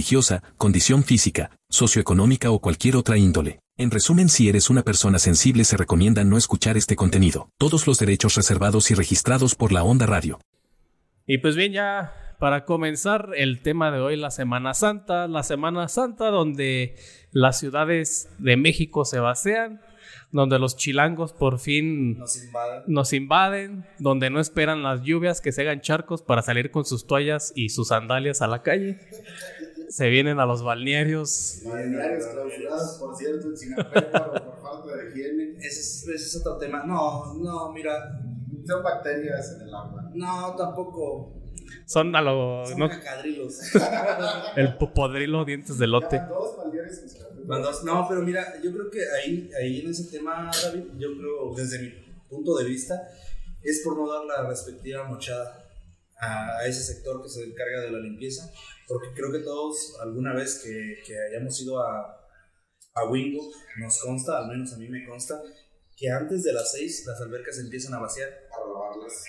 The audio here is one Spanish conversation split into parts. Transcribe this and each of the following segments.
religiosa, condición física, socioeconómica o cualquier otra índole. En resumen, si eres una persona sensible se recomienda no escuchar este contenido. Todos los derechos reservados y registrados por la Onda Radio. Y pues bien, ya para comenzar el tema de hoy, la Semana Santa, la Semana Santa donde las ciudades de México se vacían, donde los chilangos por fin Nos invaden. nos invaden, donde no esperan las lluvias que se hagan charcos para salir con sus toallas y sus sandalias a la calle. Se vienen a los balnearios. Balnearios clausurados, por cierto, en Sinapecuaro por falta de higiene. Ese es, ese es otro tema. No, no, mira. Son bacterias en el agua. No, tampoco. Son a lo. Son no, cacadrilos. el popodrilo dientes de lote. Ya dos balnearios en Sinapecuaro. Cuando- no, pero mira, yo creo que ahí, ahí en ese tema, David, yo creo, desde mi punto de vista, es por no dar la respectiva mochada a, a ese sector que se encarga de la limpieza, porque creo que todos, alguna vez que, que hayamos ido a, a Wingo, nos consta, al menos a mí me consta, que antes de las 6 las albercas se empiezan a vaciar Para lavarlas.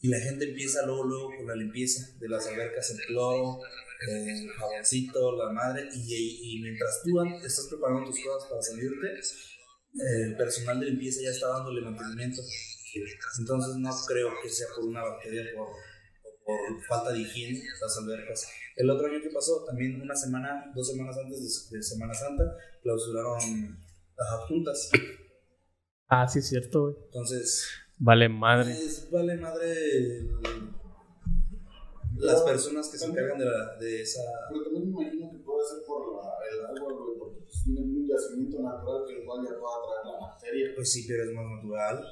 y la gente empieza luego, luego con la limpieza de las albercas, el cloro, el jaboncito, la madre, y, y mientras tú estás preparando tus cosas para salirte, el personal de limpieza ya está dándole mantenimiento. Entonces no creo que sea por una bacteria por, por falta de higiene las albercas. El otro año que pasó, también una semana, dos semanas antes de, de Semana Santa, clausuraron las adjuntas. Ah, sí, es cierto, güey. Entonces, Vale, madre. es, vale madre el- las personas que se encargan de, la, de esa... Pero también me imagino que puede ser por la, el agua, güey, porque pues tiene un yacimiento natural que igual ya pueda traer la bacteria. Pues sí, pero es más natural.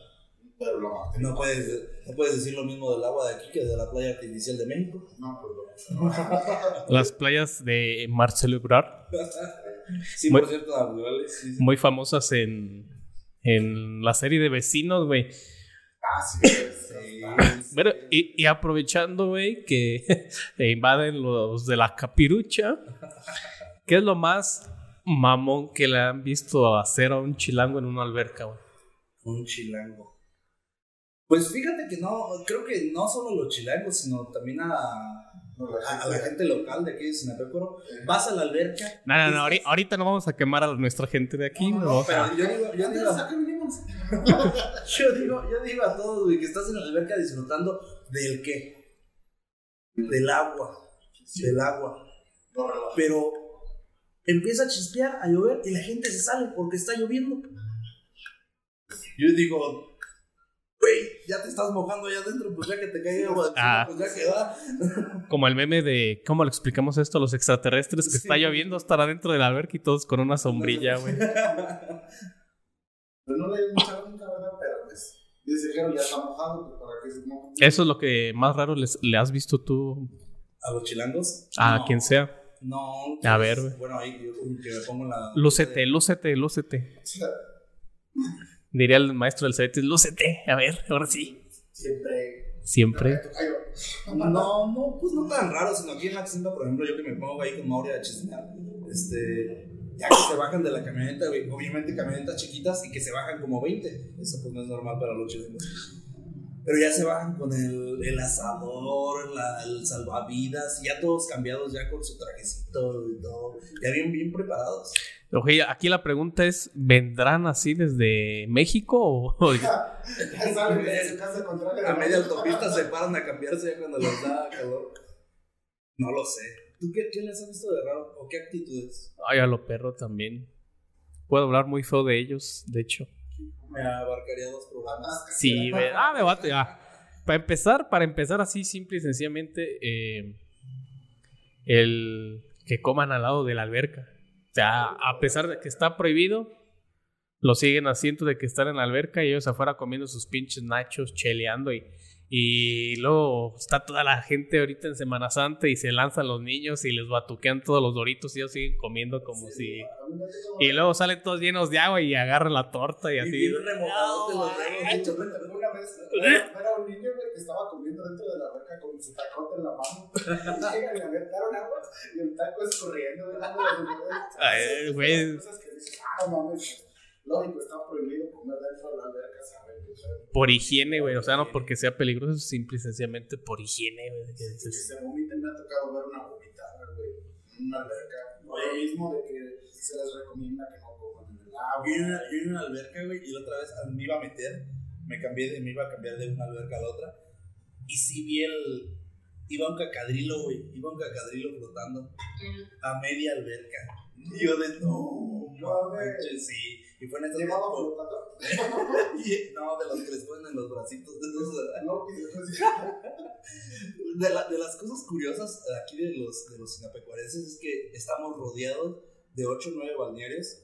Pero la. No puedes, no puedes decir lo mismo del agua de aquí que de la playa artificial de México. No, pues lo Las playas de Marcelo Ebrard, Sí, Muy- por cierto, naturales. Sí, sí. muy famosas en, en la serie de vecinos, güey. Ah, sí, sí. Bueno, y, y aprovechando, güey, que invaden los de la capirucha, ¿qué es lo más mamón que le han visto hacer a un chilango en una alberca, güey? Un chilango. Pues fíjate que no, creo que no solo los chilangos, sino también a, No, la a, a la gente local de aquí de Sinapecuaro. Vas a la alberca. No, no, no, ahori- ahorita no vamos a quemar a nuestra gente de aquí, No, pero yo digo, yo digo, yo digo, yo digo a todos, güey, que estás en la alberca disfrutando del qué? Del agua. Del agua. Pero empieza a chispear, a llover y la gente se sale porque está lloviendo. Yo digo, ya te estás mojando allá adentro, pues ya que te caiga agua Ah. pues ya queda. Como el meme de cómo le explicamos esto a los extraterrestres que Sí. está lloviendo estar adentro de la alberca y todos con una sombrilla, güey. Pero no le he escuchado nunca, ¿verdad? Pero pues, dice que ya está mojado, pues para que se moje. Eso es lo que más raro les- le has visto tú ¿A los chilangos? a No, quien sea. No. A ver, güey. Bueno, ahí yo que me pongo la. Lúcete, lúcete, lúcete. Diría el maestro del CBT, lúcete. A ver, ahora sí. Siempre. Siempre. No, no, pues no tan raro, sino aquí en la Ximba, por ejemplo, yo que me pongo ahí con Mauri a chismear, este, ya que se bajan de la camioneta, obviamente camionetas chiquitas y que se bajan como 20, eso pues no es normal para los chilenos. Pero ya se bajan con el, el asador, la- el salvavidas, ya todos cambiados ya con su trajecito y todo, ya bien, bien preparados. Oye, aquí la pregunta es, ¿vendrán así desde México o...? Ya casa contraria. A media autopista se paran a cambiarse ya cuando les da calor. No lo sé. ¿Tú qué, qué les has visto de raro? ¿O qué actitudes? Ay, a lo perro también. Puedo hablar muy feo de ellos, de hecho. Me abarcaría dos programas. Sí. Ah, me bate. Ah. Para empezar, para empezar así, simple y sencillamente, eh, el que coman al lado de la alberca. O sea, a pesar de que está prohibido, lo siguen haciendo de que están en la alberca y ellos afuera comiendo sus pinches nachos, cheleando y, Y luego está toda la gente ahorita en Semana Santa y se lanzan los niños y les batuquean todos los doritos y ellos siguen comiendo como si... Y luego salen todos llenos de agua y agarran la torta y Y así. remojados de los No. Una una vez era era un niño que estaba comiendo dentro de la alberca con su tacote en la mano. Llegan y le aventaron agua y el taco escurriendo Ay, güey. Cosas que ah, no mames. Lógico, está prohibido comer dentro de la alberca, Por higiene, güey. O sea, no porque sea peligroso, simple y sencillamente por higiene, güey. que que se vomiten, me ha tocado ver una vomitada, güey, en una alberca. Lo mismo de que se les recomienda que no coman en el agua. Yo en una, yo en una alberca, güey, y la otra vez me iba a meter, me cambié de, me iba a cambiar de una alberca a la otra, y sí vi el, iba un cacadrilo, güey, iba un cacadrilo flotando a media alberca. Y yo de, no, manches, sí, y fue en y- no, de los que les ponen en los bracitos, de esos, No, después de, la- de las cosas curiosas aquí de los, de los sinapecuarenses es que estamos rodeados de 8 o 9 balnearios.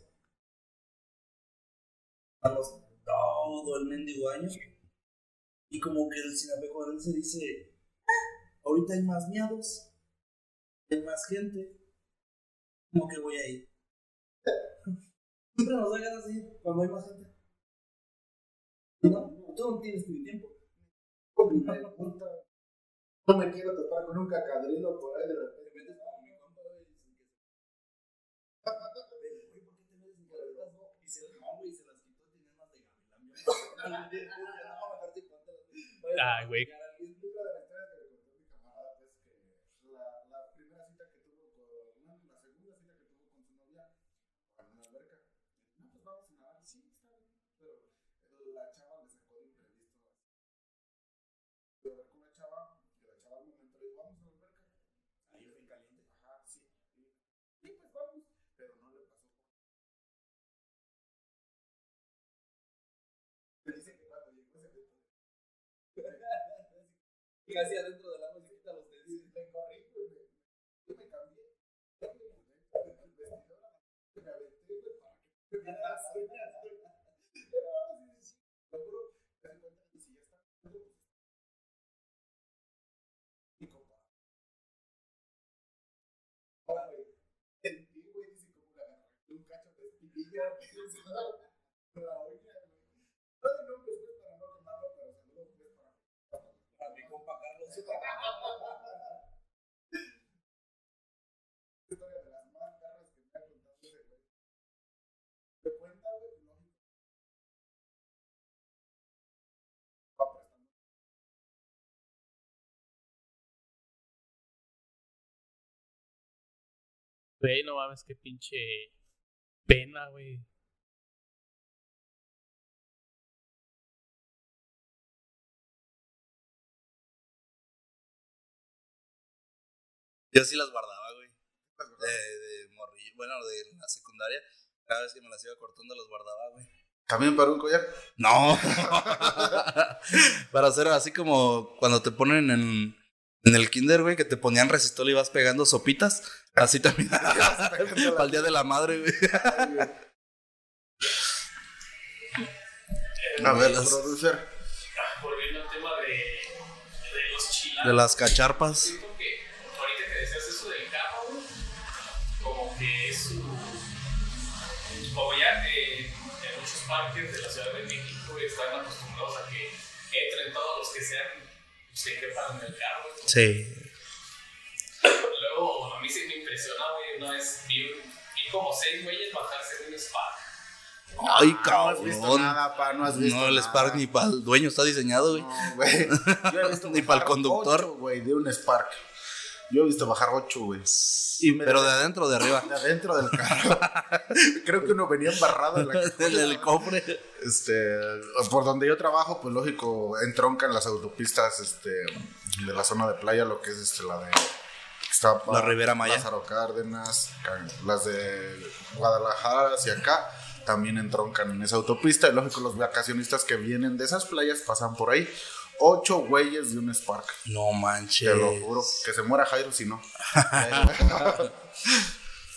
Estamos todo el mendigo año. Y como que el sinapecuarense dice, "Ah, ahorita hay más miados, hay más gente, ¿cómo que voy a ir? Siempre nos da ganas de ir cuando hay más gente. ¿No? Tú no tienes ni tiempo. No me quiero topar con un cacadrilo por ahí de repente. Te metes con mi compa, güey, y dicen que se- Güey, ¿por qué te metes sin caletas, no? Y se no, güey, se las quitó, tenía más de gavilán. Ay, güey. Mi camarada, pues, la, la primera cita que tuvo con, la segunda cita que tuvo con su novia, en una alberca. Pues vamos a nadar. Sí, está bien. Pero la chava le sacó de imprevisto. Yo ver con la chava, y la chava al momento le dijo, vamos a la alberca. Ahí fue en caliente. Ajá, sí. Y, sí, pues vamos. Pero no le pasó por. Me dice que cuando llegó ese evento, Casi adentro del agua Para mi compa Carlos. Güey, no mames, qué pinche pena, güey. Yo sí las guardaba, güey. De, de morrillo, bueno, de la secundaria. Cada vez que me las iba cortando las guardaba, güey. ¿También para un collar? No. Para hacer así como cuando te ponen en, en el kinder, güey, que te ponían resistol y vas pegando sopitas. Así también. Para el día de la madre, güey. A ver, Las- producer. Volviendo al tema de, de los chilanos. De las cacharpas. Siento que ahorita que decías eso del carro, güey, como que es un. Como ya en muchos parques de la Ciudad de México están acostumbrados a que entren todos los que sean. pues, que quepan en el carro. Sí. Luego, a mí sí me impresiona, güey. Una vez vi, vi como seis güeyes bajarse de un Spark. Ay, No has visto cabrón. nada, pa, no has visto No, el nada. Spark ni para el dueño está diseñado, güey. No, güey. Yo he visto Ni bajar pa'l conductor. ocho, güey, de un Spark. Yo he visto bajar 8, güey. Pero de adentro, de arriba. de adentro del carro. Creo que uno venía embarrado en la En el cofre. Este, por donde yo trabajo, pues lógico, entroncan las autopistas este, de la zona de playa, lo que es este, la de La Ribera Maya. Lázaro Cárdenas, las de Guadalajara hacia acá, también entroncan en esa autopista. Y lógico, los vacacionistas que vienen de esas playas pasan por ahí. Ocho güeyes de un Spark, No manches. te lo juro. Que se muera Jairo si no.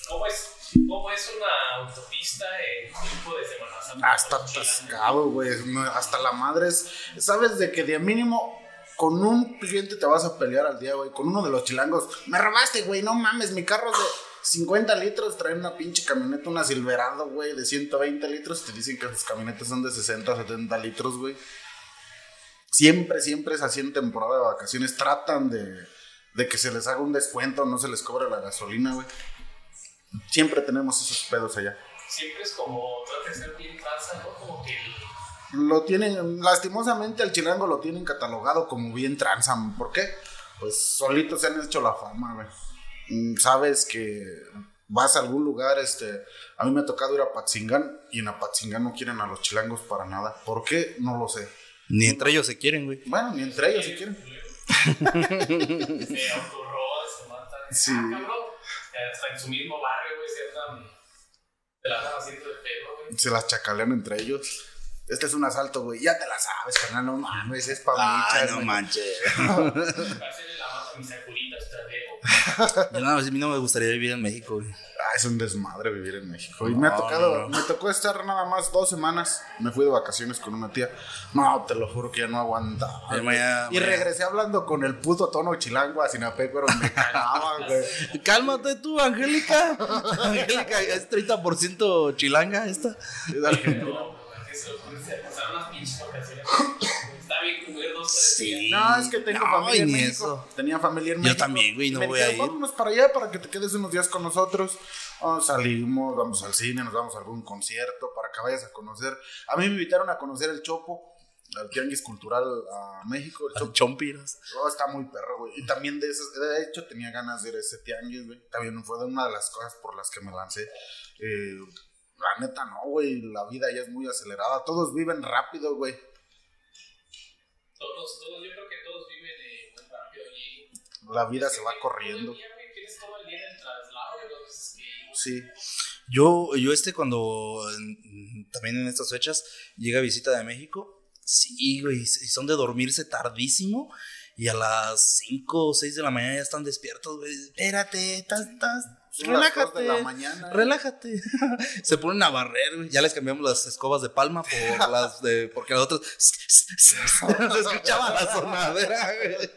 ¿Cómo es, cómo es una autopista en tiempo de Semana Santa? Está atascado, güey. Hasta la madre es. ¿Sabes de que de mínimo con un cliente te vas a pelear al día, güey. Con uno de los chilangos. Me robaste, güey. No mames, mi carro es de 50 litros. Trae una pinche camioneta, una Silverado, güey, de 120 litros. Te dicen que sus camionetas son de 60, 70 litros, güey. Siempre, siempre es así en temporada de vacaciones. Tratan de, de que se les haga un descuento, no se les cobre la gasolina, güey. Siempre tenemos esos pedos allá. Siempre es como, trata de ser bien tranza, ¿no? Como que Lo tienen, lastimosamente al chilango lo tienen catalogado como bien tranza. ¿Por qué? Pues solitos se han hecho la fama, güey. Mm, Sabes que vas a algún lugar, este, a mí me ha tocado ir a Patzingán y en Apatzingán no quieren a los chilangos para nada. ¿Por qué? No lo sé. Ni entre ellos se quieren, güey. Bueno, ni entre ellos si quieren. se autorroban, se matan. Sí. Ah. Hasta en su mismo barrio, güey, se andan. Se la andan haciendo de pedo, güey. Se las chacalean entre ellos. Este es un asalto, güey. Ya te la sabes, carnal. No mames, es pa' Ay, michas, no manches. Hacerle la mano a mis no, a mí no me gustaría vivir en México, güey. Ah, es un desmadre vivir en México. Y me ha tocado, no, me tocó estar nada más dos semanas. Me fui de vacaciones con una tía. No, te lo juro que ya no aguantaba. Y regresé hablando con el puto tono chilango a Sinapé, pero me cagaba, güey. Cálmate tú, Angélica. Angélica es 30% chilanga esta. Es. Sí. No, es que tengo No, familia en México. eso. Tenía familia en Yo México. también, güey, no me voy a ir. Vámonos para allá para que te quedes unos días con nosotros. Oh, salimos, vamos al cine, nos vamos a algún concierto para que vayas a conocer. A mí me invitaron a conocer el Chopo, el Tianguis Cultural a México. El Chopo Chompiras. Oh, está muy perro, güey. Y también de esas, de hecho, tenía ganas de ir a ese tianguis, güey. También fue de una de las cosas por las que me lancé. Eh, la neta, no, güey. La vida ya es muy acelerada. Todos viven rápido, güey. Todos, todos, yo creo que todos viven eh, muy rápido allí. La vida se va corriendo. Todo el día, güey, tienes todo el día en el Sí. Yo, yo este cuando también en estas fechas llega visita de México, sí, güey, y son de dormirse tardísimo y a las 5 o 6 de la mañana ya están despiertos, güey. Espérate, estás, estás, relájate. de la mañana. Relájate. Se ponen a barrer, güey. Ya les cambiamos las escobas de palma por las de. Porque las otras. Se escuchaba la sonadera, güey. creo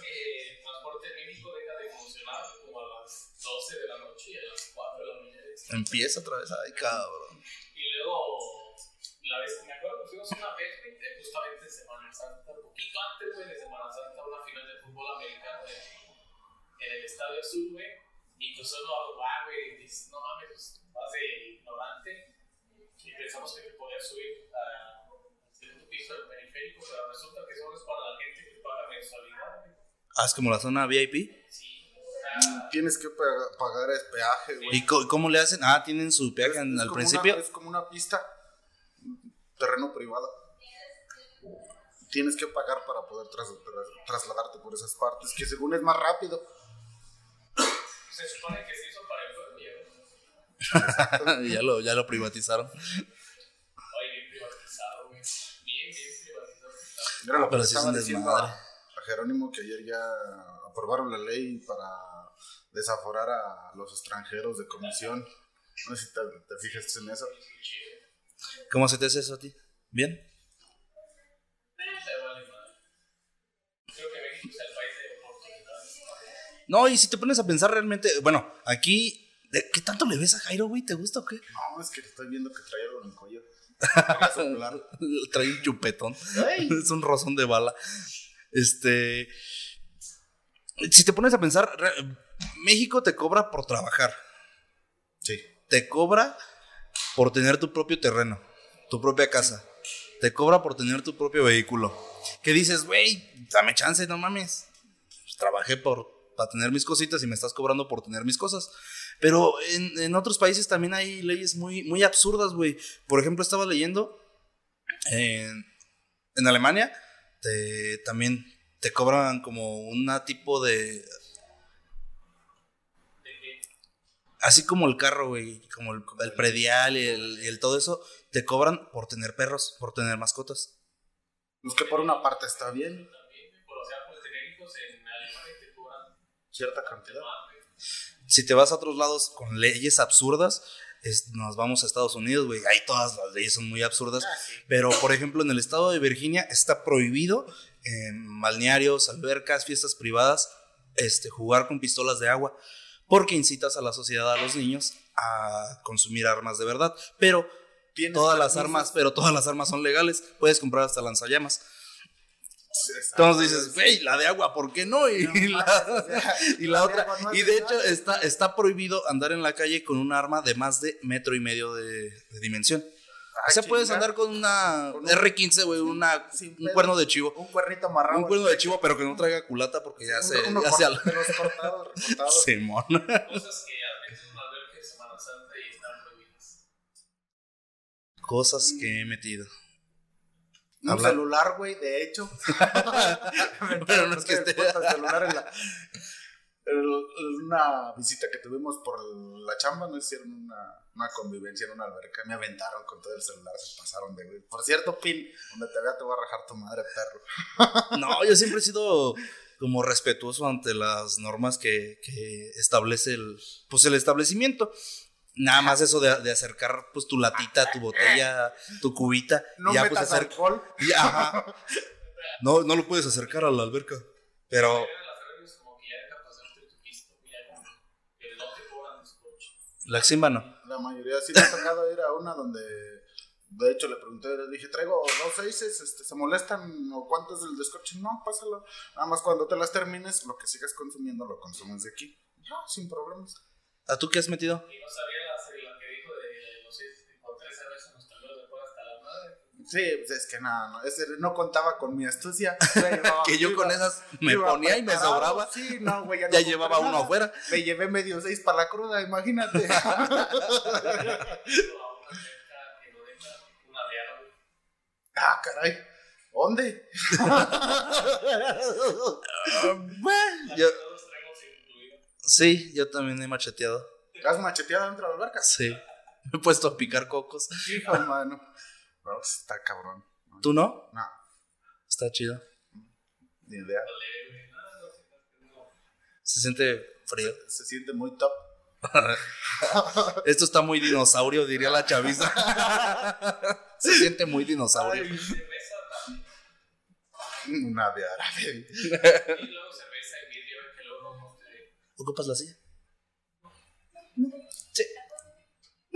que el transporte en México deja de funcionar como a las 12 de la noche y a las 4 de la mañana. está. Empieza otra vez. Ay, cabrón. Y luego, la vez me acuerdo que fuimos una vez, justamente en Semana Santa, un poquito antes, güey, de Semana Santa, una final de fútbol americano en, el Estadio Azul, güey. Y solo algo va, güey, y dices, no mames, pues vas de ignorante. Y pensamos que te podías subir a- segundo piso del periférico, pero resulta que solo es para la gente que paga mensualidad, güey. Ah, es como la zona VIP. Sí, Tienes que pa- pagar el peaje, güey. ¿Y cómo le hacen? Ah, tienen su peaje en- Es al principio. una- es como una pista, terreno privado. Tienes que pagar para poder tras- tras- trasladarte por esas partes, que según es más rápido. se supone que se hizo para el pueblo, ahora, ya, lo, ya lo privatizaron. Oye, bien privatizado, güey. Bien, bien privatizado. Lo que Pero sí es un desmadre. a, a Jerónimo que ayer ya aprobaron la ley para desaforar a los extranjeros de comisión. No sé si te, te fijaste en eso. ¿Cómo se te hace eso a ti? ¿Bien? No, y si te pones a pensar realmente, bueno, aquí, ¿de ¿qué tanto le ves a Jairo, güey? ¿Te gusta o qué? No, es que estoy viendo que trae algo en el cuello. Trae un chupetón. es un rozón de bala. Este. Si te pones a pensar, México te cobra por trabajar. Sí. Te cobra por tener tu propio terreno, tu propia casa. Te cobra por tener tu propio vehículo. Que dices, güey, dame chance, no mames. Pues, trabajé por, para tener mis cositas y me estás cobrando por tener mis cosas. Pero en, en otros países también hay leyes muy, muy absurdas, güey. Por ejemplo, estaba leyendo en, en Alemania, te- también te cobran como una tipo de... Así como el carro, güey, como el, el predial y el, y el todo eso, te cobran por tener perros, por tener mascotas. Pues que por una parte está bien, cierta cantidad. Si te vas a otros lados con leyes absurdas, es- nos vamos a Estados Unidos, güey. Ahí todas las leyes son muy absurdas. Pero, por ejemplo, en el estado de Virginia está prohibido en balnearios, albercas, fiestas privadas, este, jugar con pistolas de agua, porque incitas a la sociedad, a los niños, a consumir armas de verdad. Pero Tienes todas las armas, pero todas las armas son legales, puedes comprar hasta lanzallamas. Entonces dices, güey, la de agua, ¿por qué no? Y, No la, mames, o sea, y la de otra, no y de hecho está, está prohibido andar en la calle con un arma de más de metro y medio de, de dimensión. O sea, puedes andar con una Con un- R15, güey, una, un pedo. cuerno de chivo. Un cuernito amarrado. Un cuerno de chivo, pero que no traiga culata porque ya Un- se, uno ya se al- cortados, recortados. Simón. Cosas que en Semana Santa y están prohibidas. Cosas que he metido. Un Habla- celular, güey, de hecho. Pero no es que esté- celular en la- en una visita que tuvimos por la chamba, no hicieron una, una convivencia en una alberca. Me aventaron con todo el celular, se pasaron de güey. Por cierto, Pin, donde te vea te voy a rajar tu madre, perro. No, yo siempre he sido como respetuoso ante las normas que, que establece el, pues el establecimiento. Nada más eso de, de acercar pues tu latita, tu botella, tu cubita. No ya metas pues alcohol. y- ajá. No, no lo puedes acercar a la alberca. Pero Las reglas como que ya dejan pasarte tu pisto, ya como que no te cobran los coches. la Ximba no. La mayoría sí me ha tocado ir a una donde, de hecho, le pregunté, le dije, traigo dos seises, este, ¿se molestan o cuánto es el descorche? No, pásalo. Nada más cuando te las termines, lo que sigas consumiendo lo consumes de aquí. Ya, sin problemas. ¿A tú qué has metido? Y no sabía la, la que dijo de los seis, con tres cervezas nos talones de fuera hasta la madre. Sí, pues es que nada, no, contaba con mi astucia. Güey, no, Que yo iba- con esas me ponía y me sobraba. Sí, no, güey, ya, no Ya compré llevaba uno afuera. Me llevé medio seis para la cruda, imagínate. Ah, caray. ¿Dónde? Yo- sí, yo también he macheteado. ¿Has macheteado dentro de la alberca? Sí. Me he puesto a picar cocos. Hijo, mano. No, pues, está cabrón. ¿Tú no? No, Está chido. ni idea. No no. Se siente frío. Se siente muy top. Esto está muy dinosaurio, diría la chaviza. Se siente muy dinosaurio. Cerveza también. Una de árabe. Y luego cerveza y vidrio, que luego no te. ¿Ocupas la silla?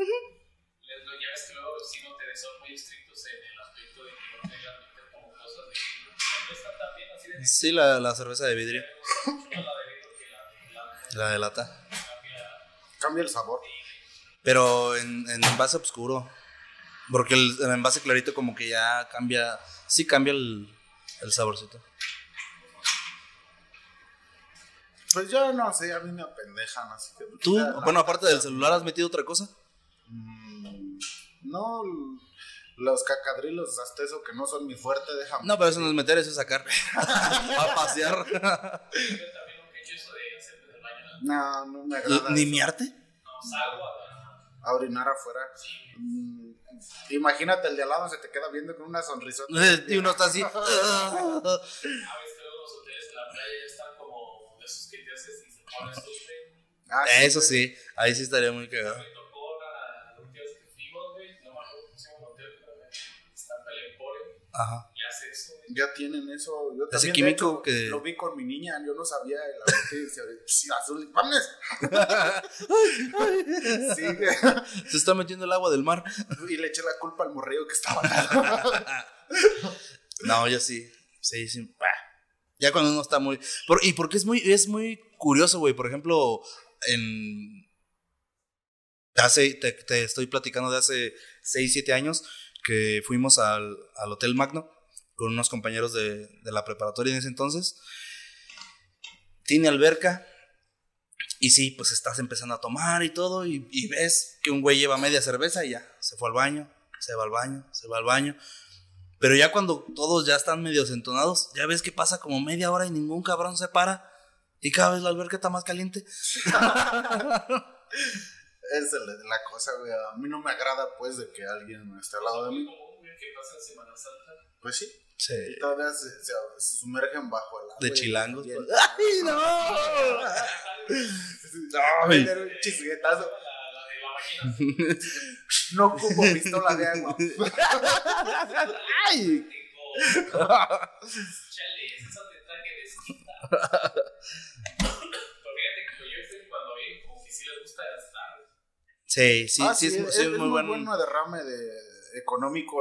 Les doy, ya ves que luego sí no te son muy estrictos en el aspecto de que no te dejan meter como cosas de vidrio. Cerveza también, así de. Sí, la, la cerveza de vidrio. La de vidrio que la de la La de lata. Cambia el sabor. Pero en, en envase oscuro. Porque el, el envase clarito como que ya cambia. Sí cambia el, el saborcito. Pues yo no sé, a mí me apendejan, así que. ¿Tú? Bueno, aparte del celular, ¿has metido otra cosa? mm, No, los cacadrilos, hasta eso que no son mi fuerte, déjame. No, pero eso no es meter, eso es sacar. a pasear. Yo también nunca he hecho eso de hacer desde el baño. No, no me agrada. ¿Ni eso. miarte? No, salgo a. A orinar afuera. Mm, imagínate, el de al lado se te queda viendo con una sonrisa. Y uno está así. A veces que luego los hoteles en la playa ya están como de esos que te haces y se ponen sufre. Ah, Eso sí, ahí sí estaría muy cagado. Ajá. y hace eso, güey. Ya tienen eso. Yo Ese también, de químico hecho, que- Lo vi con mi niña, yo no sabía de la botella. Sí, azul, ¡vámonos! Sí, Se está metiendo el agua del mar. y le eché la culpa al morrillo que estaba. No, yo sí. Sí, sí. bah. Ya cuando uno está muy. por- y porque es muy, es muy curioso, güey. Por ejemplo, en. Hace, te, te estoy platicando de hace 6, 7 años que fuimos al, al Hotel Magno con unos compañeros de, de la preparatoria en ese entonces. Tiene alberca. Y sí, pues estás empezando a tomar y todo. Y, ves que un güey lleva media cerveza y ya. Se fue al baño, se va al baño, se va al baño. Pero ya cuando todos ya están medio entonados, ya ves que pasa como media hora y ningún cabrón se para. Y cada vez la alberca está más caliente. Esa es la, la cosa, güey. A mí no me agrada, pues, de que alguien esté al lado de mí. Pasa en Semana Santa. Pues sí. Sí. Y todavía se, se- se sumergen bajo el agua. De y chilangos. pues. ¡Ay, no! Ay. Tener un chisguetazo. La, la de la. No ocupo pistola de agua. ¡Ay! Chale, eso te traje de esquita. Pero fíjate que yo sé cuando ven como que sí les gusta gastar. Sí, sí, Ah, sí, es, es, sí, es es muy bueno. bueno derrame de económico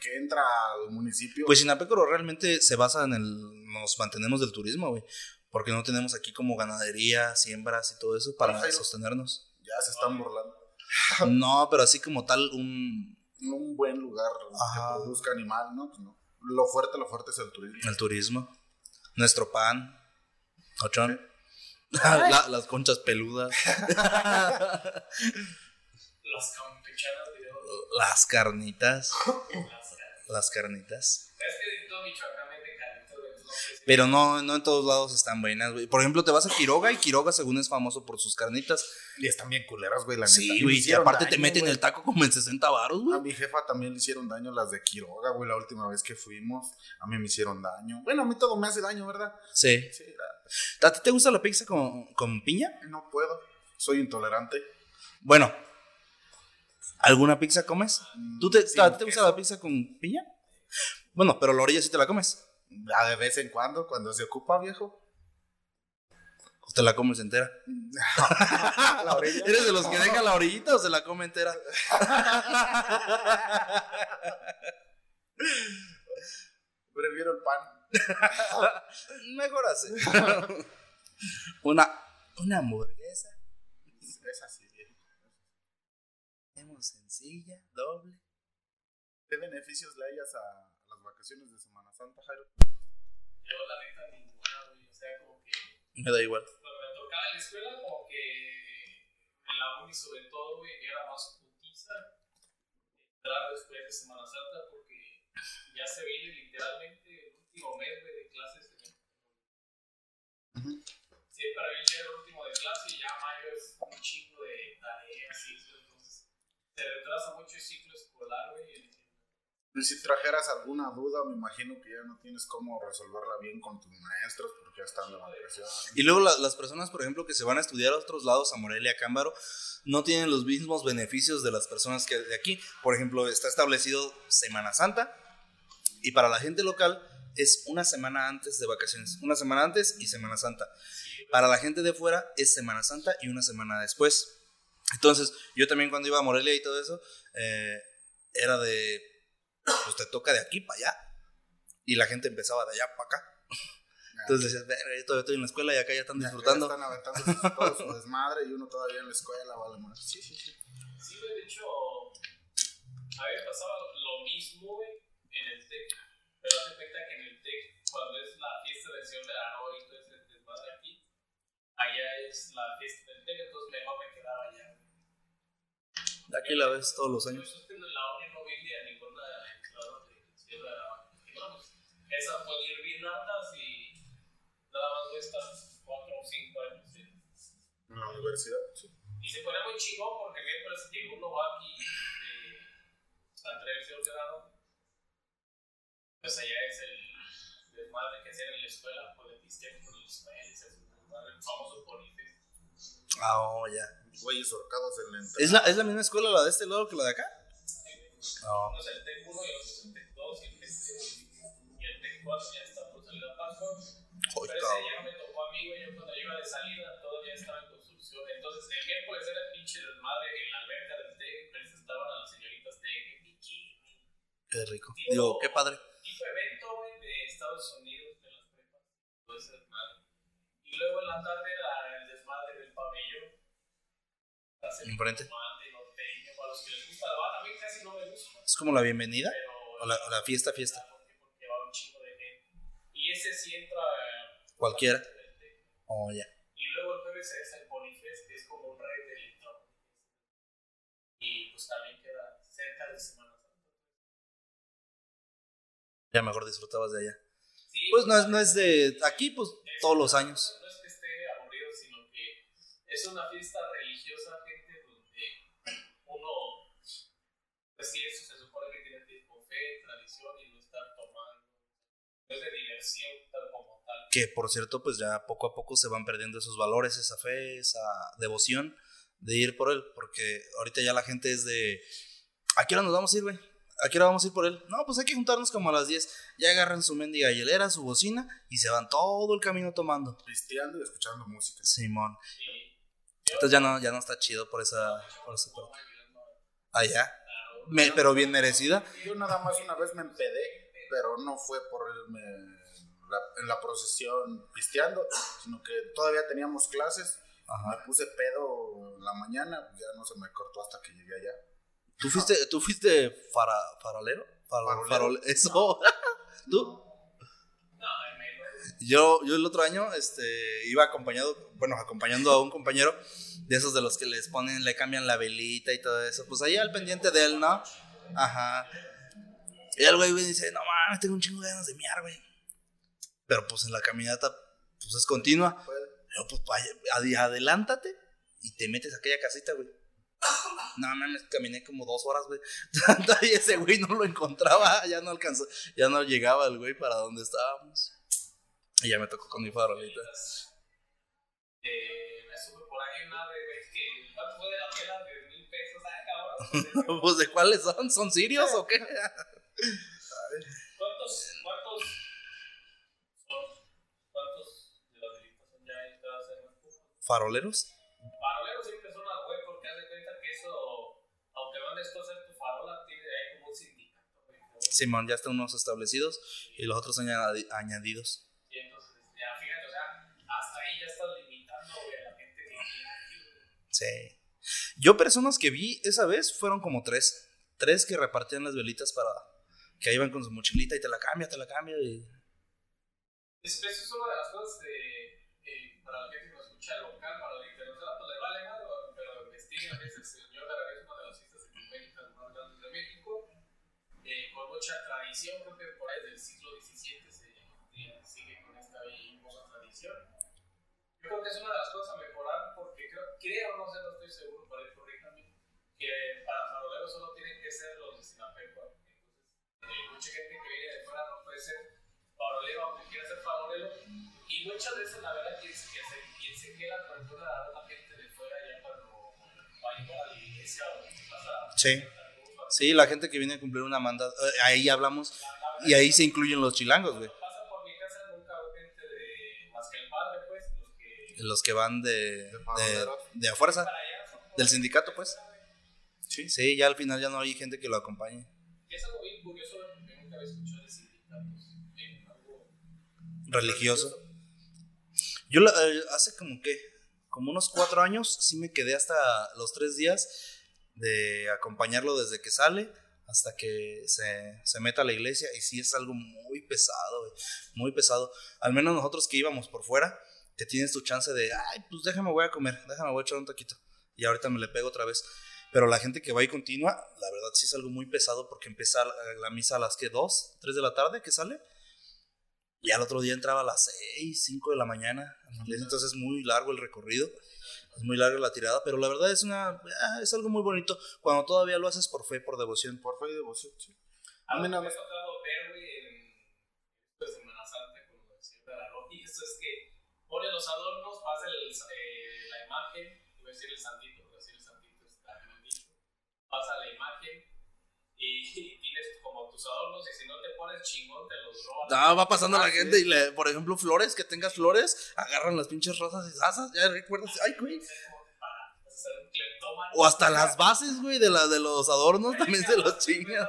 que entra al municipio. Pues Sinapécoro realmente se basa en el. Nos mantenemos del turismo, güey. Porque no tenemos aquí como ganadería, siembras y todo eso para sostenernos. ya se están burlando. No, pero así como tal, un. Un buen lugar Ajá. que produzca animal, ¿no? Pues no. Lo fuerte, lo fuerte es el turismo. El turismo. Nuestro pan. Ochón. La- las conchas peludas. Las campechanas. Las carnitas. Las Las carnitas. Es que en todo Michoacán venden carnitas, güey. No sé si- Pero no, no en todos lados están buenas, güey. Por ejemplo, te vas a Quiroga y Quiroga, según es famoso por sus carnitas. Y están bien culeras, güey, la neta. Sí, güey. Y aparte te meten el taco como en 60 baros, A güey. mi jefa también le hicieron daño las de Quiroga, güey, la última vez que fuimos. A mí me hicieron daño. Bueno, a mí todo me hace daño, ¿verdad? Sí. Sí, ¿A ti te gusta la pizza con, con piña? no puedo. Soy intolerante. Bueno. ¿Alguna pizza comes? ¿Tú te, ¿A ti te gusta la pizza con piña? Bueno, pero la orilla sí te la comes. De vez en cuando, cuando se ocupa, viejo. ¿O te la comes entera? La orilla. ¿Eres de los que dejan la orillita o se la come entera? Prefiero el pan. Mejor así. una, una hamburguesa. Es así, viejo. Tenemos sencilla, doble. ¿Qué beneficios le hayas a vacaciones de Semana Santa, Jairo? Yo, la neta, ninguna, güey. O sea, como que. Me da igual. Cuando me tocaba en la escuela, como que. En la uni, sobre todo, güey, era más putiza. Entrar después de Semana Santa, porque ya se viene literalmente el último mes, güey, de clases. güey. Siempre había llega el último de clase y ya mayo es un chingo de tareas y eso. Entonces, se retrasa mucho el ciclo escolar, güey. Y si trajeras alguna duda, me imagino que ya no tienes cómo resolverla bien con tus maestros porque ya están de vacación. Y luego la- las personas, por ejemplo, que se van a estudiar a otros lados, a Morelia, Cámbaro, no tienen los mismos beneficios de las personas que de aquí. Por ejemplo, está establecido Semana Santa y para la gente local es una semana antes de vacaciones. Una semana antes y Semana Santa. Para la gente de fuera es Semana Santa y una semana después. Entonces, yo también cuando iba a Morelia y todo eso, eh, era de, pues te toca de aquí para allá. Y la gente empezaba de allá para acá. Entonces decías, "Verga, yo todavía estoy en la escuela y acá ya están Ya- ya disfrutando. están aventando su- todo su desmadre y uno todavía en la escuela, vale, madre. Sí, sí, sí. Sí, güey, de hecho, a mí me pasaba lo mismo, güey, en el TEC. Pero hace cuenta que en el TEC, cuando es la fiesta de Sion de Aro y todo ese desmadre aquí, allá es la fiesta del TEC, entonces mejor me quedaba allá. güey. Aquí la ves todos los años. esa puede ir bien alta si nada más voy 4 o 5 años en ¿sí? la universidad. Sí. Y se pone muy chingón porque mientras pues, que uno va aquí eh, a atreverse un grado, pues allá es el desmadre que hacían en la escuela, por el por los países, es famoso por Ah, oh, ya. Güeyes horcados en la entrada. ¿Es la, ¿Es la misma escuela la de este lado que la de acá? No. No, o sea, el T1 y el T2 y el T3. Xbox ya está por salir a Pascua. Pero ese ya no me tocó a mí, güey. Yo cuando iba de salida todavía estaba en construcción. Entonces el miércoles era pinche desmadre en la alberca del TEC. Pero estaban las señoritas TEC en bikini. Qué rico. Tipo, Digo, qué padre. Tipo evento, güey, de Estados Unidos, de las prepas. Todo ese desmadre. Y luego en la tarde era el desmadre del pabellón. Enfrente. Es como la bienvenida. Pero, o la, o la fiesta, fiesta. La ese sí entra... eh, Cualquiera. Oh, ya. Y luego el jueves es el Bonifest, que es como un rey de electrónica. Y pues también queda cerca de Semana Santa. Ya mejor disfrutabas de allá. Sí, Pues no es, no es de aquí, pues Es todos los años. No es que esté aburrido, sino que es una fiesta religiosa, gente, donde uno, pues sí, eso se supone que tiene tipo fe, tradición y no estar tomando. No es de diversión tal como tal. Que por cierto, pues ya poco a poco se van perdiendo esos valores, esa fe, esa devoción de ir por él. Porque ahorita ya la gente es de. ¿A qué hora nos vamos a ir, güey? ¿A qué hora vamos a ir por él? No, pues hay que juntarnos como a las 10. Ya agarran su mendiga hielera, su bocina y se van todo el camino tomando. Pisteando y escuchando música. Simón. Entonces ya no, ya no está chido por esa, por esa parte. Allá. Me- pero bien merecida. Yo nada más una vez me empedé, pero no fue por el, me- la- en la procesión pisteando, sino que todavía teníamos clases. Me puse pedo en la mañana, ya no se me cortó hasta que llegué allá. ¿Tú fuiste, tú fuiste fara, farolero? Faro- Farolero. farol- eso. ¿Tú? Yo, yo el otro año este, iba acompañado, bueno, acompañando a un compañero de esos de los que les ponen, le cambian la velita y todo eso. Pues ahí al pendiente de él, ¿no? Ajá. Y el güey güey, dice, no mames, tengo un chingo de ganas de miar, güey. Pero pues en la caminata, pues es continua. Yo, pues vaya, adelántate y te metes a aquella casita, güey. No mames, caminé como dos horas, güey. y ese güey no lo encontraba, ya no alcanzó, ya no llegaba el güey para donde estábamos. Y ya me tocó con mi farolita. Eh, me sube por ahí una vez que ¿cuánto fue de la tela de mil pesos? Ah, cabrón. pues de cuáles son, ¿son sirios o qué? ¿Cuántos, cuántos? ¿Cuántos de las delitos son ya entradas en los públicos? ¿Faroleros? Faroleros siempre son al güey porque haz de cuenta que eso, aunque mandes tú a hacer tu farola, tiene ahí como un sindicato. ¿no? Simón, ya están unos establecidos y los otros añadi- añadidos. Y entonces, ya fíjate, o sea, hasta ahí ya estás limitando, a la gente que güey. Sí. Yo personas que vi esa vez fueron como tres. Tres que repartían las velitas para... Que iban con su mochilita y te la cambia, te la cambia y... Es- Eso es una de las cosas de, para la gente que nos escucha local, para la internacional, pues le vale más, pero investiguen, a veces el señor es una de las fiestas ecuménicas más grandes de México, eh, con mucha tradición, creo que por ahí del siglo XVII se sigue con esta hermosa tradición. Yo creo que es una de las cosas a mejorar, porque creo, creo no sé, no estoy seguro, por ahí corríjame, que para faroleros solo tienen que ser los de Sinapecuaro. Entonces, eh, mucha gente que viene de fuera no puede ser farolero, aunque quiera ser farolero. Y muchas veces, la verdad, se- quien se, quien se queda con toda la, la gente de fuera ya cuando va a la iglesia o pasa Sí. Sí, la gente que viene a cumplir una manda, eh, ahí hablamos y ahí se incluyen los chilangos, güey. pasa por mi casa nunca gente de más que el padre, pues, los que Los que van de, de, de a fuerza, del sindicato, pues. Sí. Sí, ya al final ya no hay gente que lo acompañe. que es algo bien curioso porque nunca había escuchado de sindicatos en algo Religioso. Yo eh, hace como que, como unos cuatro años, sí me quedé hasta los tres días de acompañarlo desde que sale hasta que se, se meta a la iglesia. Y sí es algo muy pesado, muy pesado. Al menos nosotros que íbamos por fuera, que tienes tu chance de, ay, pues déjame voy a comer, déjame voy a echar un taquito. Y ahorita me le pego otra vez. Pero la gente que va y continúa, la verdad sí es algo muy pesado porque empieza la, la misa a las que, dos, tres de la tarde que sale. Y al otro día entraba a las 6, 5 de la mañana. Entonces es muy largo el recorrido. Es muy larga la tirada. Pero la verdad es una ah, es algo muy bonito. Cuando todavía lo haces por fe, por devoción. Por fe y devoción, sí. A mí nada me ha más. tocado ver, güey, en pues, Semana Santa con el señor de la Roja, y eso es que pone los adornos, pasa el, eh, la imagen, iba a decir el santito, pero decir el santito está bien dicho, pasa la imagen y, y si no te pones chingón te los roban. Ah, va pasando Ah, la sí. gente y, le, por ejemplo, flores, que tengas flores, agarran las pinches rosas y asas. Ya recuerdas, ay, güey. O hasta las bases, güey, de, la, de los adornos también se los chingan.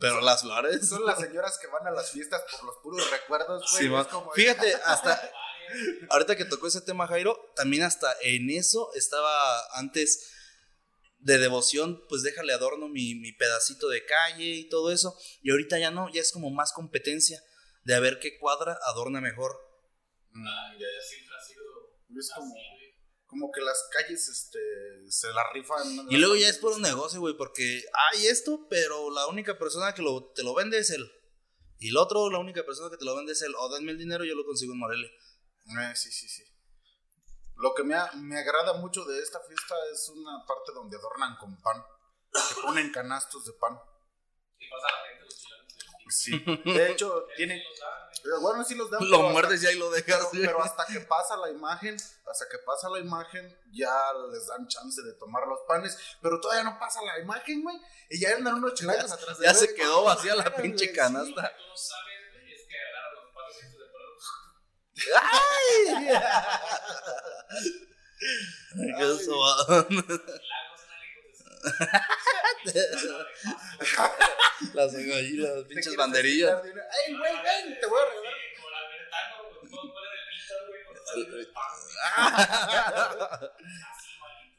Pero las flores. Son las señoras que van a las fiestas por los puros recuerdos, güey. Sí, como- Fíjate, hasta ahorita que tocó ese tema, Jairo, también hasta en eso estaba antes de devoción, pues déjale adorno mi, mi pedacito de calle y todo eso. Y ahorita ya no, ya es como más competencia de a ver qué cuadra adorna mejor. Mm, ah, ya, ya. siempre ha sido Es como, así, güey. como que las calles este, se la rifan. Y luego ya es puro negocio, güey, porque hay esto, pero la única persona que lo, te lo vende es él. Y el otro, la única persona que te lo vende es él. O denme el dinero, yo lo consigo en Morelia. Eh, sí, sí, sí. Lo que me, ha- me agrada mucho de esta fiesta es una parte donde adornan con pan. Que ponen canastos de pan. Y pasa la gente, los chilenos. Sí. De hecho, tienen, Pero bueno, sí los dan. Lo muerdes y ahí lo dejas. Pero, pero hasta que pasa la imagen, hasta que pasa la imagen, ya les dan chance de tomar los panes, pero todavía no pasa la imagen, güey. Y ya andan unos chilangos atrás de Ya se quedó vacía la pinche sí. canasta. Tú no sabes, güey, es que agarran los palos estos de perro. Qué. Lagos análogos de Las gallinas, las pinches banderillas. ¡Ey, güey, ven! Te voy a regalar.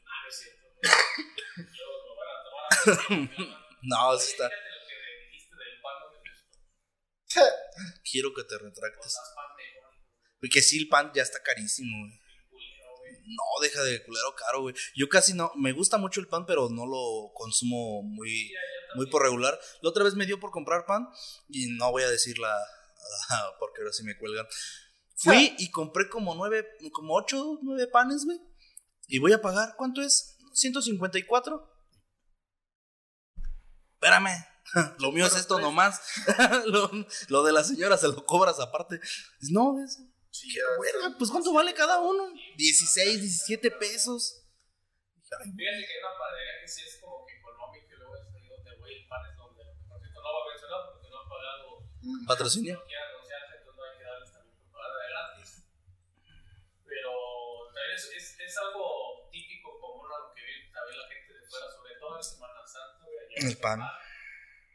No es cierto, güey. Yo lo van a tomar así. No, sí está. Fíjate lo que dijiste del pan, no me gustó. Quiero que te retractes. Porque sí, el pan ya está carísimo, güey. culero, güey. No, deja de culero caro, güey. Yo casi no, me gusta mucho el pan, pero no lo consumo muy, muy por regular. La otra vez me dio por comprar pan y no voy a decir la, porque ahora sí me cuelgan. Fui y compré como nueve, como ocho, nueve panes, güey. Y voy a pagar, ¿cuánto es? 154. Espérame. Lo mío es esto nomás. lo, lo de la señora se lo cobras aparte. No, es, Sí, Qué verga, pues ¿cuánto vale cada uno? 16, 17 pesos. Fíjate que hay una panadería que sí es como que económica y luego es ahí donde voy el pan es donde, por cierto, no voy a mencionar porque no han pagado, Mm. Patrocinio. no quieren anunciarse, entonces no hay que darles también propaganda de gratis. Pero también es, es, es algo típico común a lo que ve también la gente de fuera, sobre todo en Semana Santa, El pan.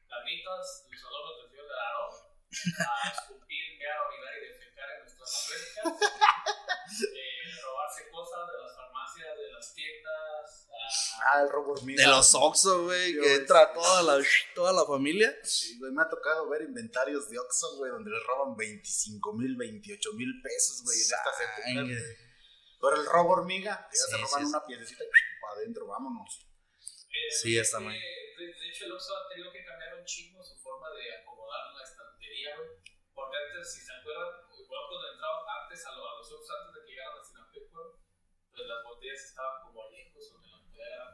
Carnitas, los adornos del Señor de Aarón, a escupir, mear, orinar y defecar en nuestras albercas, eh, robarse cosas de las farmacias, de las tiendas, a Ah, el robo hormiga. De los Oxxo, güey, que entra toda la, toda la familia. Sí, güey, me ha tocado ver inventarios de Oxxo, güey, donde les roban 25 mil, 28 mil pesos, güey, en estas épocas. Sangre. güey. Pero el robo hormiga, ya Sí, se roban sí, una piedecita y para adentro, vámonos. Eh, Sí, está de- mal. De, de hecho, el Oxxo ha tenido que cambiar un chingo su forma de acomodar la estantería, güey. Porque antes, si se acuerdan, igual cuando entraba antes a, lo- a los Oxxo, antes de que llegaran a Sinapecuaro, pues las botellas estaban como lejos, donde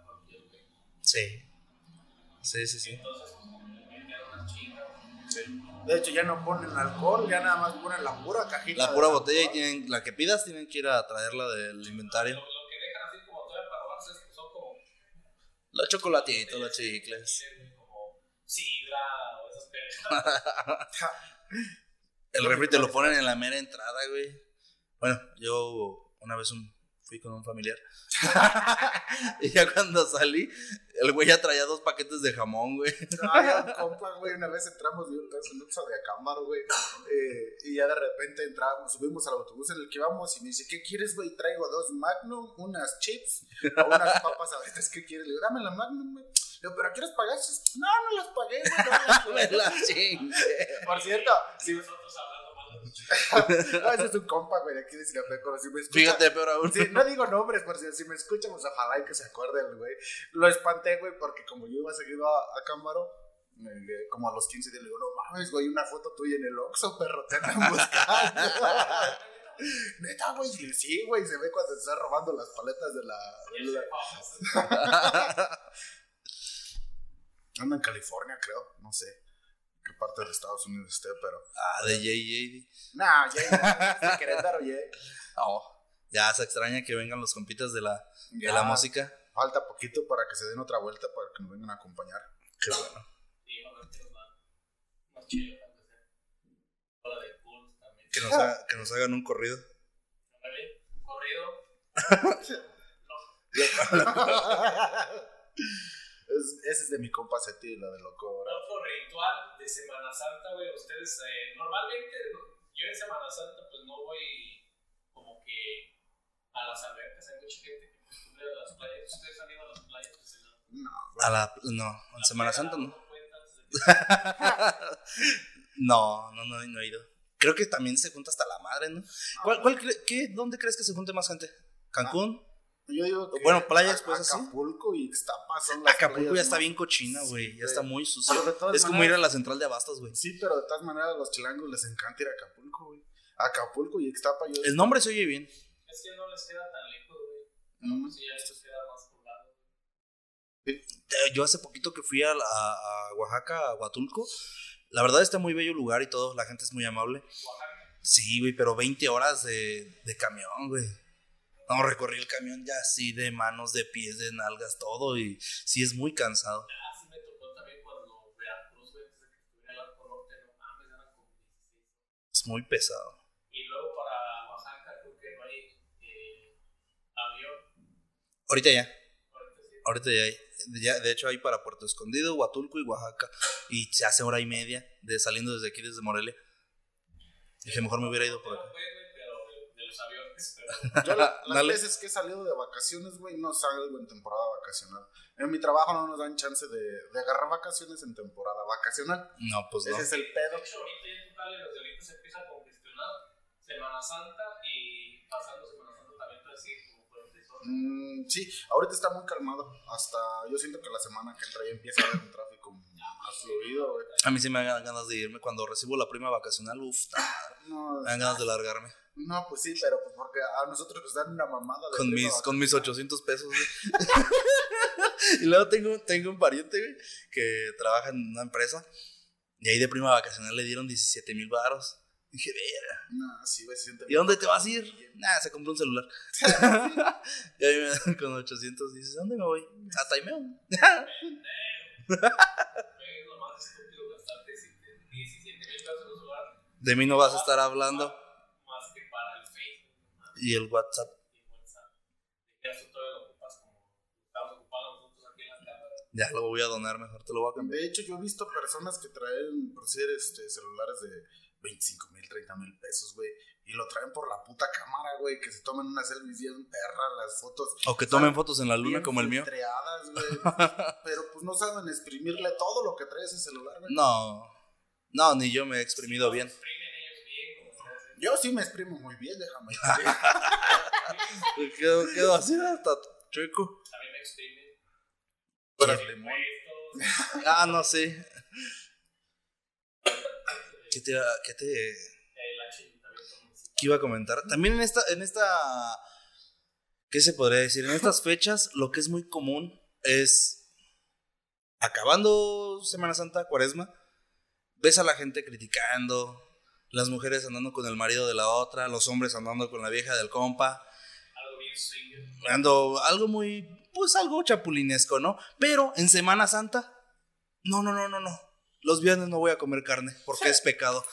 cualquier güey. Sí. Sí, sí, sí. Entonces, unas chingas. De hecho, ya no ponen alcohol, ya nada más ponen la pura cajita. La pura alcohol. botella y tienen, la que pidas tienen que ir a traerla del inventario. Lo, lo que dejan así como todavía para robarse es que son como, Los chocolatitos, los chicles. como sidra o esas pendejadas. El refri te lo ponen en la mera entrada, güey. Bueno, yo una vez un- fui con un familiar. y ya cuando salí, el güey ya traía dos paquetes de jamón, güey. Ay, un compa, güey, una vez entramos de un Oxxo de Acámbaro, güey. eh, y ya de repente entramos, subimos al autobús en el que íbamos y me dice, ¿qué quieres, güey? Traigo dos Magnum, unas chips o unas papas ahorita. ¿Qué quieres? Le digo, dame la Magnum, güey. Le digo, ¿pero quieres pagar? No, no las pagué, güey. no las Me pagué". la chingue. Por cierto, si, Nosotros no, ese es un compa, güey, aquí de Sinapeco. Si me escucha, Fíjate, peor aún. No digo nombres, por si, si me escuchan, pues ojalá y que se acuerde el güey. Lo espanté, güey, porque como yo iba seguido a, a Cámbaro, eh, como a los 15 días le digo, no mames, güey, una foto tuya en el Oxxo, perro, te andan buscando. Neta, güey, sí, güey, se ve cuando se está robando las paletas de la... de la- Anda en California, creo, no sé qué parte de Estados Unidos esté, pero... Ah, de JJ. Es de Querétaro, ya. Oh, ya se extraña que vengan los compitas de la, de la música. Falta poquito para que se den otra vuelta para que nos vengan a acompañar. Qué bueno. Sí, a ver, que nos haga- que nos hagan un corrido. Un corrido. Es- ese es de mi compa Seti, la de loco. Otro ritual de Semana Santa, güey. Ustedes, eh, normalmente, yo en Semana Santa, pues no voy como que a las albercas. Hay mucha gente que costumbre a las playas. Ustedes han ido a las playas, pues en la- A la, no, en Semana Santa no. No, no, no, no he ido. Creo que también se junta hasta la madre, ¿no? ¿Cuál, cuál qué, ¿Dónde crees que se junte más gente? ¿Cancún? Yo digo que Bueno, playas, pues, así. Acapulco y Ixtapa son las Acapulco playas ya está bien cochina, güey. Sí, Ya está muy sucio. Es como ir a la central de abastos, güey. Sí, pero de todas maneras a los chilangos les encanta ir a Acapulco, güey. Acapulco y Ixtapa yo... El nombre se oye bien. Es que no les queda tan lejos, güey. Mm. Pues sí, ya les queda más poblado. Eh, Yo hace poquito que fui a, a- a Oaxaca, a Huatulco. La verdad está muy bello el lugar y todo. La gente es muy amable. Oaxaca Sí, güey, pero 20 horas de, de camión, güey. No, recorrí el camión ya así de manos, de pies, de nalgas, todo. Y sí es muy cansado. Así me tocó también cuando Veracruz, güey, desde que estuve en el arco norte, no mames, eran como 16. Es muy pesado. Y luego para Oaxaca, creo que no hay eh, avión. Ahorita ya. Ahorita sí. Ahorita ya hay. Ya, de hecho, hay para Puerto Escondido, Huatulco y Oaxaca. Y se hace hora y media de saliendo desde aquí, desde Morelia. Dije, mejor me hubiera ido por acá. Pero de los aviones, pero Yo la- las veces que he salido de vacaciones, güey, no salgo en temporada vacacional. En mi trabajo no nos dan chance de, de agarrar vacaciones en temporada vacacional. No, pues no. Ese es el pedo. De hecho, ahorita ya en total delitos se empieza a congestionar Semana Santa y pasando Semana Santa también puede seguir como 46 horas. Mm, sí, ahorita está muy calmado. Hasta yo siento que la semana que entra ya empieza a haber un tráfico más fluido. A mí sí me dan ganas de irme. Cuando recibo la prima vacacional, uff, No, me dan ganas de largarme. No, pues sí, pero pues porque a nosotros nos dan una mamada de Con mis, con mis 800 pesos, güey. y luego tengo, tengo un pariente, güey, que trabaja en una empresa. Y ahí de prima vacacional le dieron 17 mil baros. Dije, verga. No, sí, güey, ¿Y dónde te vas a ir? Nada, se compró un celular. y ahí me dan con 800. Dices, ¿dónde me voy? A Taimeo. Es lo más estúpido gastarte 17 mil pesos en un celular De mí no vas a estar hablando. En la cámara. Ya lo voy a donar mejor, te lo voy a cambiar. De hecho, yo he visto personas que traen, por ser este, celulares de 25 mil, 30 mil pesos, güey. Y lo traen por la puta cámara, güey. Que se toman unas selfies bien perras, las fotos. O que tomen fotos en la luna como el mío. Pero pues no saben exprimirle todo lo que trae ese celular, güey. No. No, ni yo me he exprimido bien. Exprimen ellos bien, como se hace. Yo sí me exprimo muy bien, déjame. Quedo, quedo así hasta chueco. A mí me exprimen. Pero Los impuestos, Ah, no sé. ¿Qué te, qué te el qué iba a comentar? También en esta, en esta, ¿qué se podría decir? En estas fechas, lo que es muy común es, acabando Semana Santa, Cuaresma, ves a la gente criticando, las mujeres andando con el marido de la otra, los hombres andando con la vieja del compa, Algo bien swinger. ando algo muy, pues algo chapulinesco, ¿no? Pero en Semana Santa, no, no, no, no, no. Los viernes no voy a comer carne porque es pecado.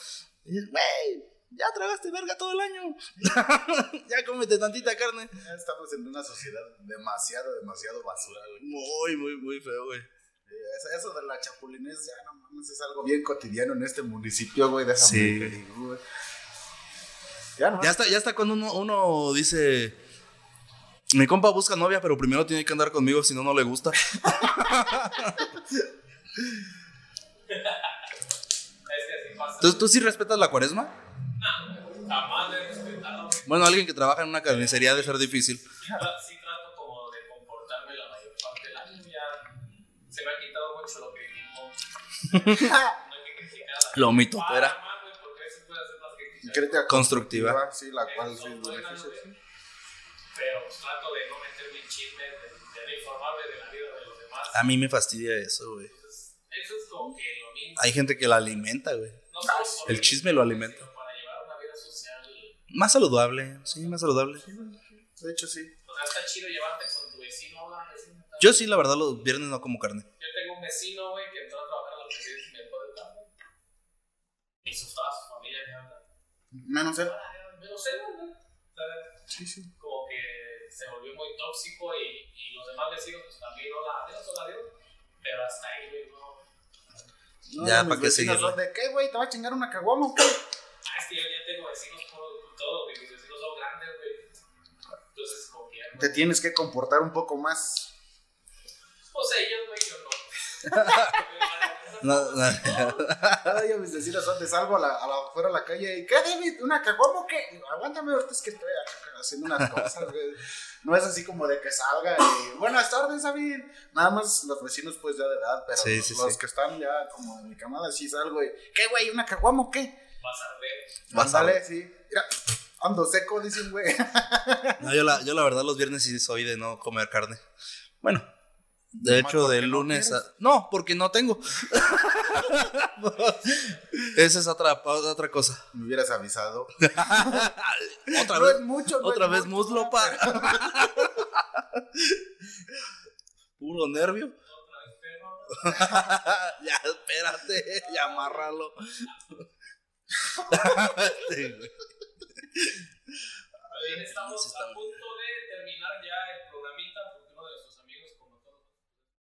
Y dices, Güey, ya tragaste verga todo el año. ya cómete tantita carne. Estamos en una sociedad demasiado, demasiado basura, güey. Muy, muy, muy feo, güey. Eso, de la chapulinés, ya no mames, es algo bien cotidiano en este municipio, güey. Déjame Sí. güey. Ya no Ya está, ya está cuando uno, uno dice. Mi compa busca novia, pero primero tiene que andar conmigo, si no, no le gusta. Es que así pasa. Entonces, ¿tú sí respetas la cuaresma? Jamás he respetado. Bueno, alguien que trabaja en una carnicería debe ser difícil. Sí, tra- sí trato como de comportarme la mayor parte del año. Ya se me ha quitado mucho lo que critico. No hay que criticar a la Lo mitotera. Para más, güey, porque a veces puede hacer más críticas. Crítica Constructiva. Sí, la cual Eso sí son buenas, beneficia, güey. sí. Pero trato de no meterme en chisme, de, de no informarme de la vida de los demás. A mí me fastidia eso, güey. Entonces, eso es como que lo mismo. Hay gente que la alimenta, güey. No solo por El chisme lo alimenta. sino para llevar una vida social. Más saludable, sí, más saludable. De hecho, sí. O sea, está chido llevarte con tu vecino. Hola, vecino. tal. Yo sí, la verdad, los viernes no como carne. Yo tengo un vecino, güey, que entró a trabajar a la presidencia y me dejó de carne. Y su, toda su familia me habla. Menos él. Menos él, güey. O sea, Sí, sí. como que se volvió muy tóxico y, y los demás vecinos pues también hola adiós, hola adiós. Pero hasta ahí, güey, no. No, Ya, mis ¿pa' qué son de qué, güey? ¿Te va a chingar una caguama o qué? Ah, es que yo ya tengo vecinos por todo, güey. Mis vecinos son grandes, güey. Entonces, como que ya no. Te tienes que comportar un poco más. Pues ellos, güey, yo no. No, no. Día mis vecinos son de salgo a la, a la, afuera a la calle y ¿qué, David? ¿Una caguama o qué? Aguántame, ahorita es que estoy haciendo unas cosas, güey. No es así como de que salga y buenas tardes, David. Nada más los vecinos, pues ya de edad, pero Sí, los, sí, los sí. que están ya como en mi camada, sí salgo y ¿qué, güey? ¿Una caguama o qué? Vas a ver. Vas a ver. sí. Mira, ando seco, dicen, güey. No, yo, la, yo la verdad los viernes sí soy de no comer carne. Bueno, De hecho, no lunes quieres. a... No, porque no tengo. Esa es otra, otra cosa. Me hubieras avisado. Otra No vez, es mucho, no otra es vez mucho, muslo, pa. Puro nervio. ya, espérate, ya amárralo. Bien, estamos a punto de terminar ya el programita porque uno de nuestros amigos, como todos,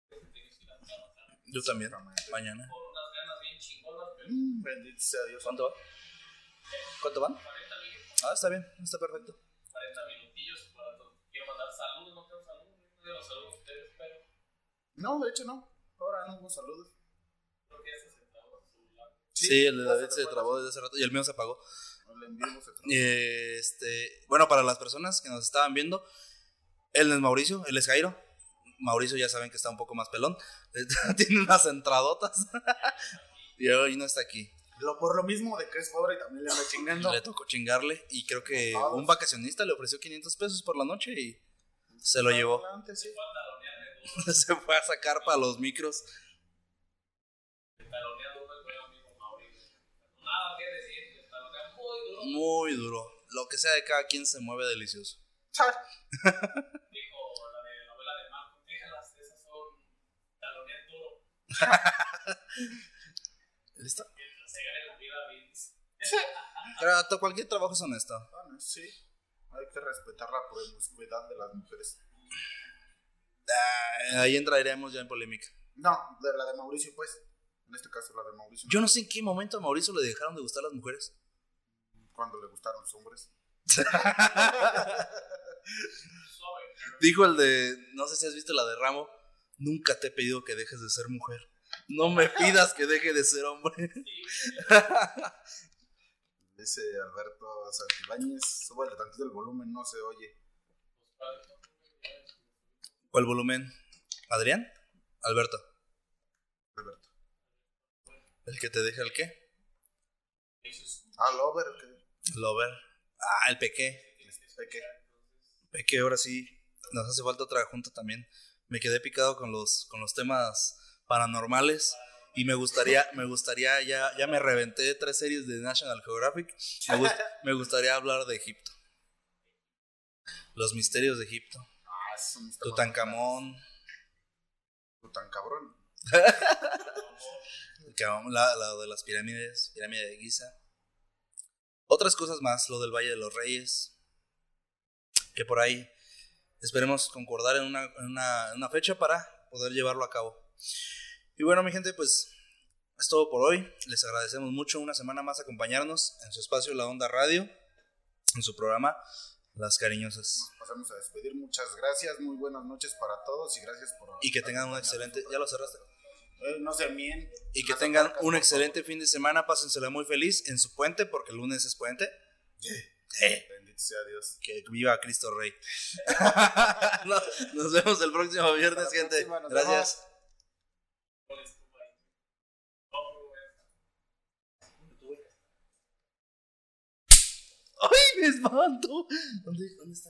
tiene que ir a trabajar Yo también. Mañana. por unas ganas bien chingonas, pero Mm, Bendito sea Dios. ¿Cuánto va? ¿Cuánto van? 40 minutos, Ah, está bien, está perfecto. 40 minutillos para todo. Quiero mandar saludos, no tengo saludos, no tengo saludos a ustedes, pero No, de hecho no. Ahora no hubo saludos. creo que ese se trabó su celular. Sí, el de David se trabó desde hace rato y el mío se apagó. El en vivo se trabó. Este, bueno, para las personas que nos estaban viendo, él es Mauricio, él es Jairo. Mauricio ya saben que está un poco más pelón. Tiene unas entradotas. y hoy no está aquí. Lo, por lo mismo de que es pobre y también le anda chingando. Le tocó chingarle y creo que un vacacionista le ofreció 500 pesos por la noche y se lo llevó. Adelante, sí. se fue a sacar para los micros. Muy duro. Muy duro. Lo que sea de cada quien se mueve delicioso. Dijo la de la abuela de Marco, déjalas, esas son talonean duro. ¿Listo? Se gane la vida bien. Pero to- cualquier trabajo es honesto. Bueno, sí. Hay que respetar la promiscuidad de las mujeres. Ah, ahí entraremos ya en polémica. No, de la de Mauricio, pues. En este caso, la de Mauricio. Yo no sé en qué momento a Mauricio le dejaron de gustar las mujeres. Cuando le gustaron los hombres. Dijo el de, no sé si has visto la de Ramo, nunca te he pedido que dejes de ser mujer. No me pidas que deje de ser hombre. Dice Alberto Santibáñez. Súbele tantito el volumen, no se oye. ¿Cuál volumen? ¿Adrián? Alberto. Alberto. ¿El que te deja el qué? Ah, Lover, ¿qué? Lover. Ah, el peque. ¿De qué? Peque, ahora sí. Nos hace falta otra junta también. Me quedé picado con los, con los temas paranormales. Y me gustaría, me gustaría, ya, ya me reventé tres series de National Geographic. Me, gust- me gustaría hablar de Egipto. Los misterios de Egipto. Ah. Tutankamón. Tutan cabrón. que vamos- La, la de las pirámides, pirámide de Giza. Otras cosas más, lo del Valle de los Reyes. Que por ahí esperemos concordar en una, en una, en una fecha para poder llevarlo a cabo. Y bueno, mi gente, pues es todo por hoy. Les agradecemos mucho una semana más acompañarnos en su espacio La Onda Radio, en su programa Las Cariñosas. Pasamos a despedir. Muchas gracias. Muy buenas noches para todos y gracias por. Y que tengan un excelente, ya lo cerraste. Eh, no se mien. Y que tengan marcas, un excelente fin de semana, pásensela muy feliz en su puente, porque el lunes es puente. Eh, favor. Bendito sea Dios. que viva Cristo Rey. No, nos vemos el próximo viernes, Hasta gente. próxima, nos Gracias. ¡Ay, me espanto! ¿Dónde, dónde está?